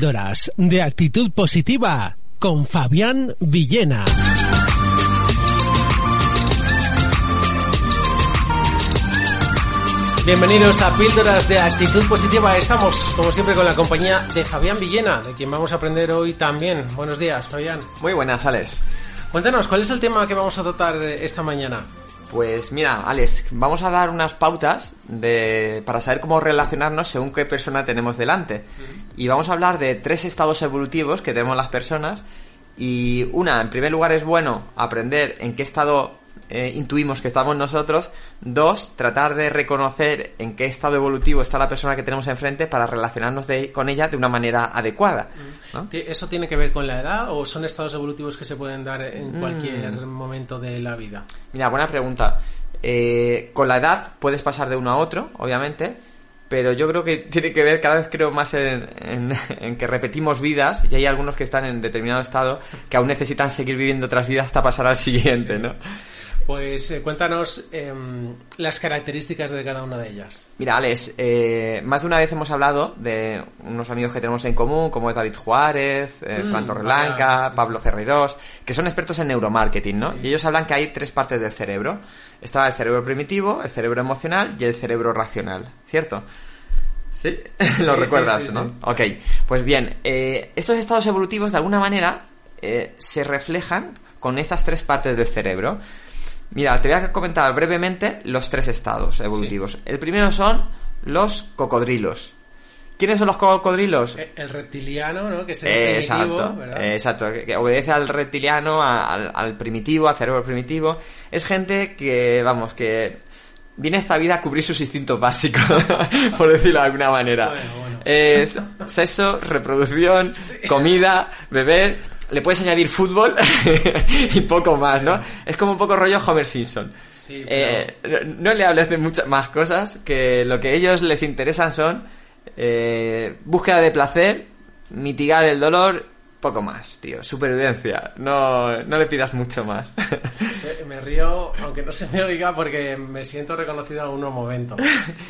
Píldoras de actitud positiva con Fabián Villena. Bienvenidos a Píldoras de Actitud Positiva. Estamos, como siempre, con la compañía de Fabián Villena, de quien vamos a aprender hoy también. Buenos días, Fabián. Muy buenas, Alex. Cuéntanos, ¿cuál es el tema que vamos a tratar esta mañana? Pues mira, Alex, vamos a dar unas pautas de, para saber cómo relacionarnos según qué persona tenemos delante. Y vamos a hablar de tres estados evolutivos que tenemos las personas. Y una, en primer lugar, es bueno aprender en qué estado eh, intuimos que estamos nosotros. Dos, tratar de reconocer en qué estado evolutivo está la persona que tenemos enfrente para relacionarnos con ella de una manera adecuada. ¿Eso tiene que ver con la edad o son estados evolutivos que se pueden dar en mm. cualquier momento de la vida? Mira, buena pregunta. Eh, con la edad puedes pasar de uno a otro, obviamente, pero yo creo que tiene que ver cada vez creo más en, en, que repetimos vidas y hay algunos que están en determinado estado que aún necesitan seguir viviendo otras vidas hasta pasar al siguiente, ¿no? Pues eh, cuéntanos em, las características de cada una de ellas. Mira, Alex, eh, más de una vez hemos hablado de unos amigos que tenemos en común, como David Juárez, eh, mm, Fran Torreblanca, Pablo Ferreiros, que son expertos en neuromarketing, ¿no? Y ellos hablan que hay tres partes del cerebro. Está el cerebro primitivo, el cerebro emocional y el cerebro racional, ¿cierto? Sí, lo recuerdas, ¿no? Ok, pues bien, estos estados evolutivos de alguna manera se reflejan con estas tres partes del cerebro. Mira, te voy a comentar brevemente los tres estados evolutivos. El primero son los cocodrilos. ¿Quiénes son los cocodrilos? Eh, el reptiliano, ¿no? Que es el exacto, exacto, que obedece al reptiliano, al, primitivo, al cerebro primitivo. Es gente que, vamos, que viene esta vida a cubrir sus instintos básicos, por decirlo de alguna manera. Es sexo, reproducción, comida, beber le puedes añadir fútbol y poco más, ¿no? Es como un poco rollo Homer Simpson. Eh, no, le hables de muchas más cosas, que lo que a ellos les interesan son eh, búsqueda de placer, mitigar el dolor, poco más, tío. Supervivencia. No, no le pidas mucho más. Me, río, aunque no se me oiga, porque me siento reconocido en algunos momentos.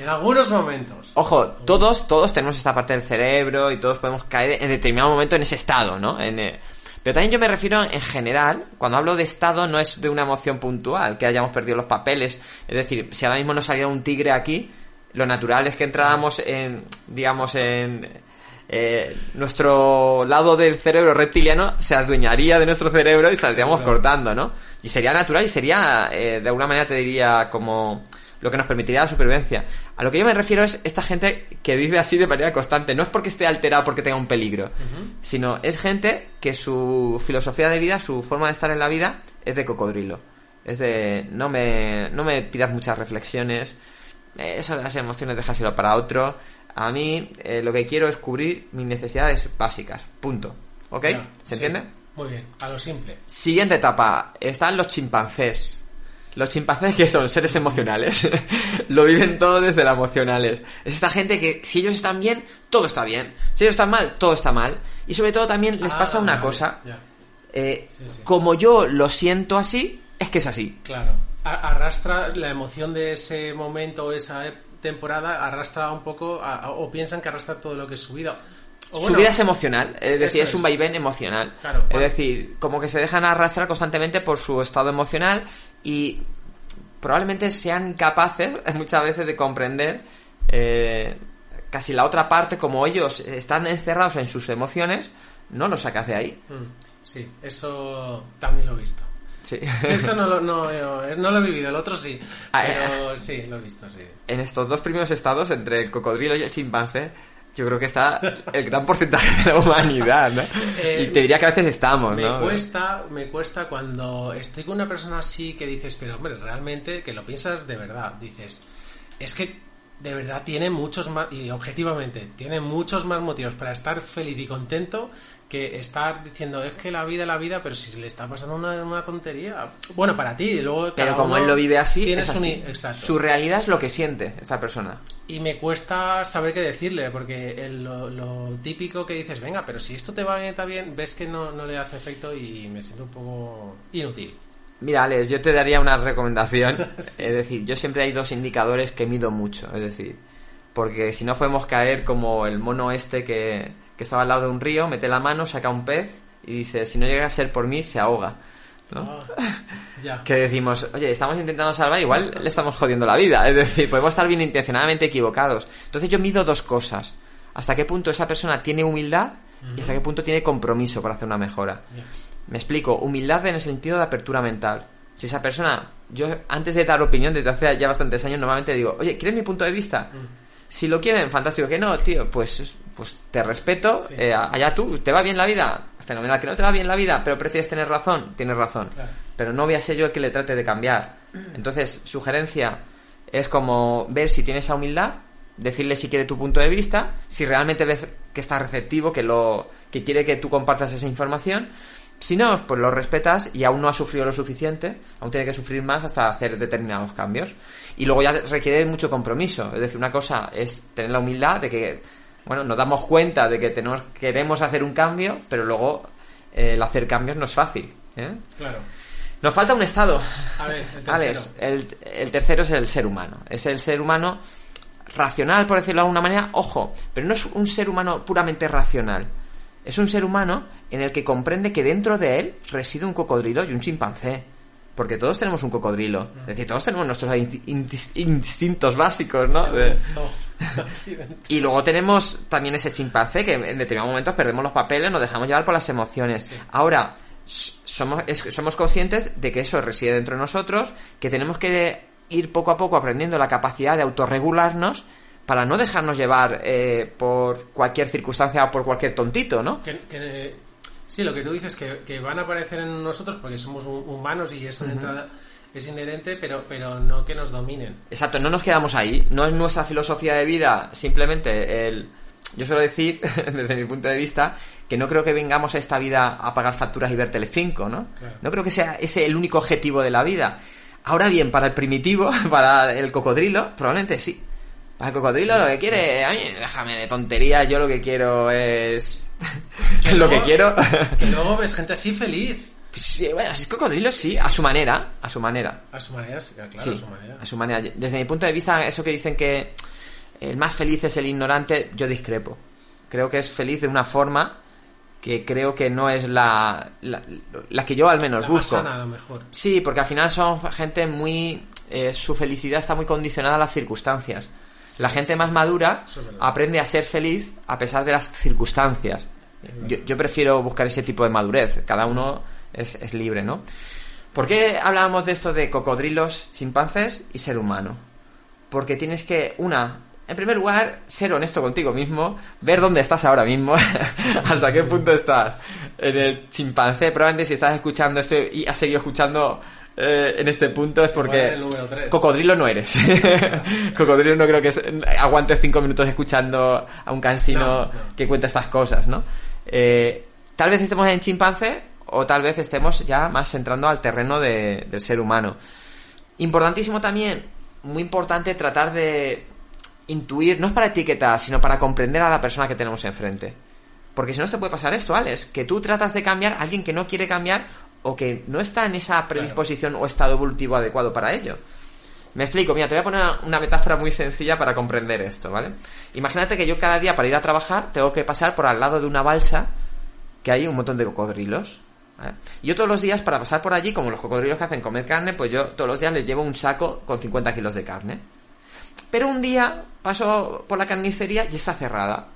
En algunos momentos. Ojo, todos, todos tenemos esta parte del cerebro y todos podemos caer en determinado momento en ese estado, ¿no? En, eh, pero también yo me refiero en general, cuando hablo de estado no es de una emoción puntual, que hayamos perdido los papeles. Es decir, si ahora mismo nos saliera un tigre aquí, lo natural es que entráramos en, digamos, en eh, nuestro lado del cerebro reptiliano se adueñaría de nuestro cerebro y saldríamos cortando, ¿no? Y sería natural y sería, eh, de alguna manera te diría, como lo que nos permitiría la supervivencia. A lo que yo me refiero es esta gente que vive así de manera constante. No es porque esté alterado porque tenga un peligro, sino es gente que su filosofía de vida, su forma de estar en la vida es de cocodrilo. Es de no me, no me pidas muchas reflexiones, eh, eso de las emociones déjaselo para otro. A mí eh, lo que quiero es cubrir mis necesidades básicas. Punto. ¿Ok? ¿Se entiende? Muy bien, a lo simple. Siguiente etapa. Están los chimpancés. Los chimpancés que son seres emocionales, lo viven todo desde las emocionales. Es esta gente que si ellos están bien, todo está bien. Si ellos están mal, todo está mal. Y sobre todo también les pasa una ah, cosa. Eh, como yo lo siento así, es que es así. Claro. Arrastra la emoción de ese momento o esa temporada, arrastra un poco, o piensan que arrastra todo lo que es su vida. su vida es emocional, es decir, es, un vaivén emocional. es decir, como que se dejan arrastrar constantemente por su estado emocional y probablemente sean capaces muchas veces de comprender eh, casi la otra parte, como ellos están encerrados en sus emociones, no lo saca de ahí. Mm, sí, eso también lo he visto. Sí. Eso no lo, no, no lo he vivido, el otro sí. Ah, pero eh. sí, lo he visto, sí. En estos dos primeros estados, entre el cocodrilo y el chimpancé, yo creo que está el gran porcentaje de la humanidad, ¿no? Eh, y te diría que a veces estamos, me ¿no? cuesta, me cuesta cuando estoy con una persona así que dices, pero hombre, realmente que lo piensas de verdad, dices, es que de verdad tiene muchos más, y objetivamente, tiene muchos más motivos para estar feliz y contento que estar diciendo, es que la vida es la vida, pero si se le está pasando una, una tontería. Bueno, para ti, y luego Pero como él lo vive así, tienes es así. un- exacto. Su realidad es lo que siente esta persona. Y me cuesta saber qué decirle, porque el- lo, lo típico que dices, venga, pero si esto te va bien, está bien, ves que no, no le hace efecto y me siento un poco inútil. Mira, Alex, yo te daría una recomendación. Sí. Es decir, yo siempre hay dos indicadores que mido mucho. Es decir, porque si no podemos caer como el mono este que, que estaba al lado de un río, mete la mano, saca un pez y dice, si no llega a ser por mí, se ahoga. ¿no? Ah, ya. Que decimos, oye, estamos intentando salvar, igual le estamos jodiendo la vida. Es decir, podemos estar bien intencionadamente equivocados. Entonces yo mido dos cosas. Hasta qué punto esa persona tiene humildad y hasta qué punto tiene compromiso para hacer una mejora. Me explico, humildad en el sentido de apertura mental. Si esa persona, yo antes de dar opinión desde hace ya bastantes años, normalmente digo, oye, ¿quieres mi punto de vista? Si lo quieren, fantástico. Que no, tío, pues, pues te respeto. Sí. eh, allá tú, ¿te va bien la vida? Fenomenal. Que no te va bien la vida, pero prefieres tener razón, tienes razón. Claro. Pero no voy a ser yo el que le trate de cambiar. Entonces, sugerencia es como ver si tiene esa humildad, decirle si quiere tu punto de vista, si realmente ves que está receptivo, que lo que quiere que tú compartas esa información. Si no, pues lo respetas y aún no ha sufrido lo suficiente, aún tiene que sufrir más hasta hacer determinados cambios. Y luego ya requiere mucho compromiso. Es decir, una cosa es tener la humildad de que, bueno, nos damos cuenta de que tenemos, queremos hacer un cambio, pero luego eh, el hacer cambios no es fácil. ¿eh? Claro. Nos falta un estado. A ver, el tercero. Alex, el, el tercero es el ser humano. Es el ser humano racional, por decirlo de alguna manera. Ojo, pero no es un ser humano puramente racional. Es un ser humano en el que comprende que dentro de él reside un cocodrilo y un chimpancé. Porque todos tenemos un cocodrilo. Es decir, todos tenemos nuestros in- in- instintos básicos, ¿no? De- y luego tenemos también ese chimpancé que en determinados momentos perdemos los papeles, nos dejamos llevar por las emociones. Ahora, somos, es- somos conscientes de que eso reside dentro de nosotros, que tenemos que ir poco a poco aprendiendo la capacidad de autorregularnos para no dejarnos llevar eh, por cualquier circunstancia o por cualquier tontito, ¿no? Que- que, sí, lo que tú dices, que, que van a aparecer en nosotros porque somos hu- humanos y eso de entrada es inherente, pero, pero no que nos dominen. Exacto, no nos quedamos ahí. No es nuestra filosofía de vida simplemente el... Yo suelo decir, desde mi punto de vista, que no creo que vengamos a esta vida a pagar facturas y ver Telecinco, ¿no? Claro. No creo que sea ese el único objetivo de la vida. Ahora bien, para el primitivo, para el cocodrilo, probablemente sí. Para el cocodrilo Sí, lo que sí. quiere, a mí, déjame de tonterías, yo lo que quiero es... Que lo que quiero... Que luego ves gente así feliz. sí, bueno, si es cocodrilo, sí, a su manera, a su manera. A su manera, sí, claro, Sí, a su manera. a su manera. Desde mi punto de vista, eso que dicen que el más feliz es el ignorante, yo discrepo. Creo que es feliz de una forma que creo que no es la, la, la que yo al menos La más busco. sana, a lo mejor. Sí, porque al final son gente muy... eh, su felicidad está muy condicionada a las circunstancias. La gente más madura aprende a ser feliz a pesar de las circunstancias. Yo, yo prefiero buscar ese tipo de madurez. Cada uno es, es libre, ¿no? ¿Por qué hablábamos de esto de cocodrilos, chimpancés y ser humano? Porque tienes que, una, en primer lugar, ser honesto contigo mismo, ver dónde estás ahora mismo, hasta qué punto estás. En el chimpancé, probablemente si estás escuchando esto y has seguido escuchando eh, en este punto es porque cocodrilo no eres. cocodrilo no creo que es- aguantes cinco minutos escuchando a un cansino No, no. que cuenta estas cosas, ¿no? Eh, tal vez estemos en chimpancé o tal vez estemos ya más entrando al terreno de- del ser humano. Importantísimo también, muy importante tratar de intuir, no es para etiquetar, sino para comprender a la persona que tenemos enfrente. Porque si no, se puede pasar esto, Alex, que tú tratas de cambiar a alguien que no quiere cambiar o que no está en esa predisposición o estado evolutivo adecuado para ello. Me explico, mira, te voy a poner una- una metáfora muy sencilla para comprender esto, ¿vale? Imagínate que yo cada día para ir a trabajar tengo que pasar por al lado de una balsa que hay un montón de cocodrilos. ¿vale? Y yo todos los días para pasar por allí, como los cocodrilos que hacen comer carne, pues yo todos los días les llevo un saco con 50 kilos de carne. Pero un día paso por la carnicería y está cerrada.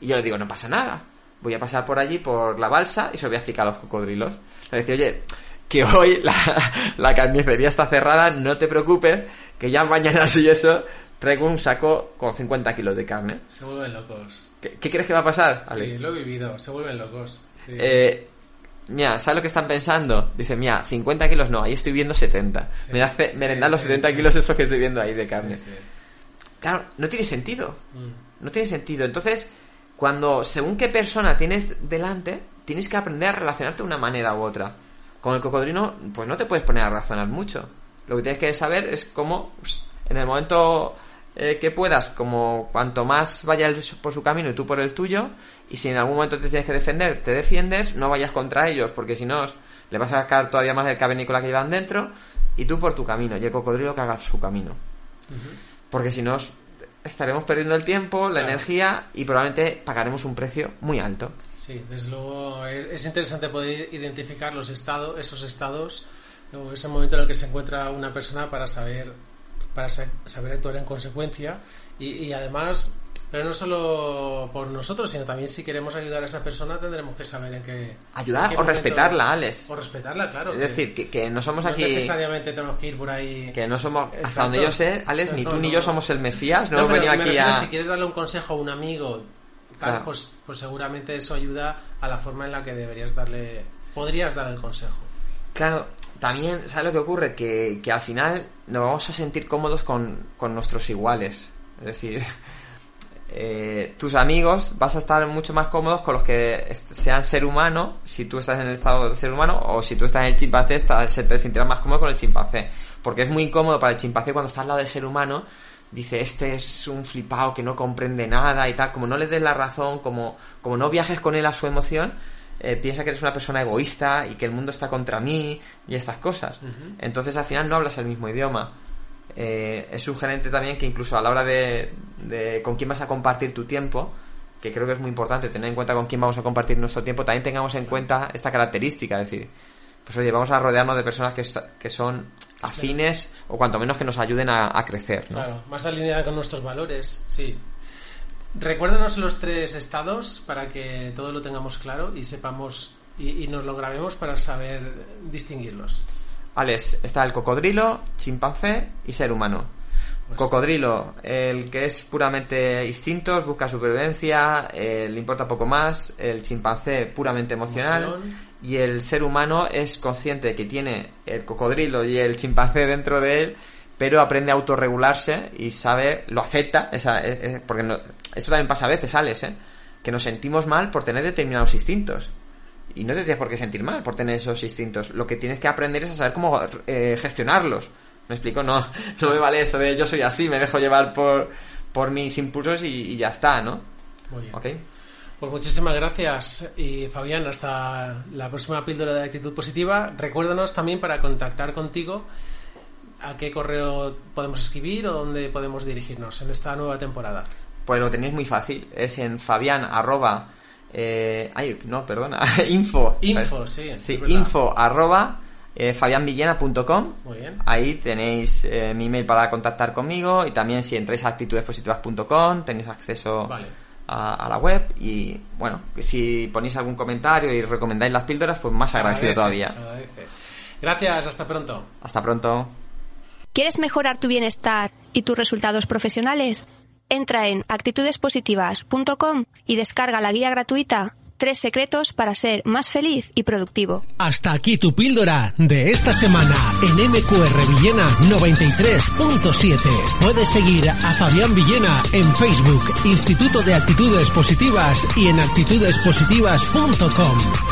Y yo le digo, no pasa nada. Voy a pasar por allí, por la balsa, y se lo voy a explicar a los cocodrilos. Le decía, oye, que hoy la, la carnicería está cerrada, no te preocupes, que ya mañana sí eso traigo un saco con 50 kilos de carne. Se vuelven locos. ¿Qué, qué crees que va a pasar, Alex? Sí, lo he vivido. Se vuelven locos. Sí. Eh, mira, ¿sabes lo que están pensando? Dice, mira, 50 kilos no, ahí estoy viendo 70. Me hace Sí, merendar los sí, 70 sí. kilos esos que estoy viendo ahí de carne. Claro, no tiene sentido. Mm. No tiene sentido. Entonces, cuando según qué persona tienes delante, tienes que aprender a relacionarte de una manera u otra. Con el cocodrilo, pues no te puedes poner a razonar mucho. Lo que tienes que saber es cómo, pues, en el momento eh, que puedas, como cuanto más vaya él por su camino y tú por el tuyo, y si en algún momento te tienes que defender, te defiendes, no vayas contra ellos, porque si no, le vas a sacar todavía más del cavernícola que llevan dentro, y tú por tu camino, y el cocodrilo que haga su camino. Porque si no, estaremos perdiendo el tiempo, la Claro. energía y probablemente pagaremos un precio muy alto. Sí, desde luego es, es interesante poder identificar los estados, esos estados, o ese momento en el que se encuentra una persona para saber, para sa- saber actuar en consecuencia y, y además, pero no solo por nosotros, sino también si queremos ayudar a esa persona tendremos que saber en qué Ayudar en qué o momento- respetarla, Alex. o respetarla, claro. Es que decir, que, que no somos no aquí... necesariamente tenemos que ir por ahí. Que no somos... Hasta donde yo sé, Alex, ni No, tú ni yo somos el Mesías. No, hemos venido aquí a... Si quieres darle un consejo a un amigo, tal, pues, pues seguramente eso ayuda a la forma en la que deberías darle, podrías dar el consejo. Claro, también, ¿sabes lo que ocurre? Que, que al final nos vamos a sentir cómodos con, con nuestros iguales. Es decir, eh, tus amigos vas a estar mucho más cómodos con los que sean ser humano, si tú estás en el estado de ser humano, o si tú estás en el chimpancé, estás- se te sentirás más cómodo con el chimpancé. Porque es muy incómodo para el chimpancé cuando está al lado del ser humano, dice, este es un flipado que no comprende nada y tal, como no le des la razón, como, como no viajes con él a su emoción, eh, piensa que eres una persona egoísta y que el mundo está contra mí y estas cosas. Entonces al final no hablas el mismo idioma. Eh, es sugerente también que incluso a la hora de, de con quién vas a compartir tu tiempo, que creo que es muy importante tener en cuenta con quién vamos a compartir nuestro tiempo, también tengamos en cuenta esta característica, es decir, pues oye, vamos a rodearnos de personas que, que son afines o cuanto menos que nos ayuden a, crecer. Claro, más alineada con nuestros valores, sí. Recuérdanos los tres estados para que todo lo tengamos claro y sepamos y, y nos lo grabemos para saber distinguirlos. Alex, está el cocodrilo, chimpancé y ser humano. Pues- Cocodrilo, el que es puramente instintos, busca supervivencia, eh, le importa poco más, el chimpancé puramente emocional Emoción. y el ser humano es consciente de que tiene el cocodrilo y el chimpancé dentro de él, pero aprende a autorregularse y sabe, lo acepta, esa, eh, eh, porque no- esto también pasa a veces, Alex, ¿eh? que nos sentimos mal por tener determinados instintos. Y no te tienes por qué sentir mal por tener esos instintos. Lo que tienes que aprender es a saber cómo eh, gestionarlos. ¿Me explico? No, no me vale eso de yo soy así, me dejo llevar por, por mis impulsos y, y ya está, ¿no? Muy bien. ¿Ok? Pues muchísimas gracias y Fabián, hasta la próxima píldora de actitud positiva. Recuérdanos también para contactar contigo a qué correo podemos escribir o dónde podemos dirigirnos en esta nueva temporada. Pues lo tenéis muy fácil. Es en fabián arroba... eh, ay, no, perdona. info. Info, sí. Sí, info arroba eh, fabianvillena.com. Muy bien. Ahí tenéis eh, mi email para contactar conmigo y también si entráis a actitudespositivas.com tenéis acceso Vale. a, a la web y bueno, si ponéis algún comentario y recomendáis las píldoras, pues más Se agradecido agradece, todavía. Gracias, hasta pronto. Hasta pronto. ¿Quieres mejorar tu bienestar y tus resultados profesionales? Entra en actitudespositivas.com y descarga la guía gratuita Tres secretos para ser más feliz y productivo. Hasta aquí tu píldora de esta semana en MQR Villena 93.7. Puedes seguir a Fabián Villena en Facebook, Instituto de Actitudes Positivas y en actitudespositivas.com.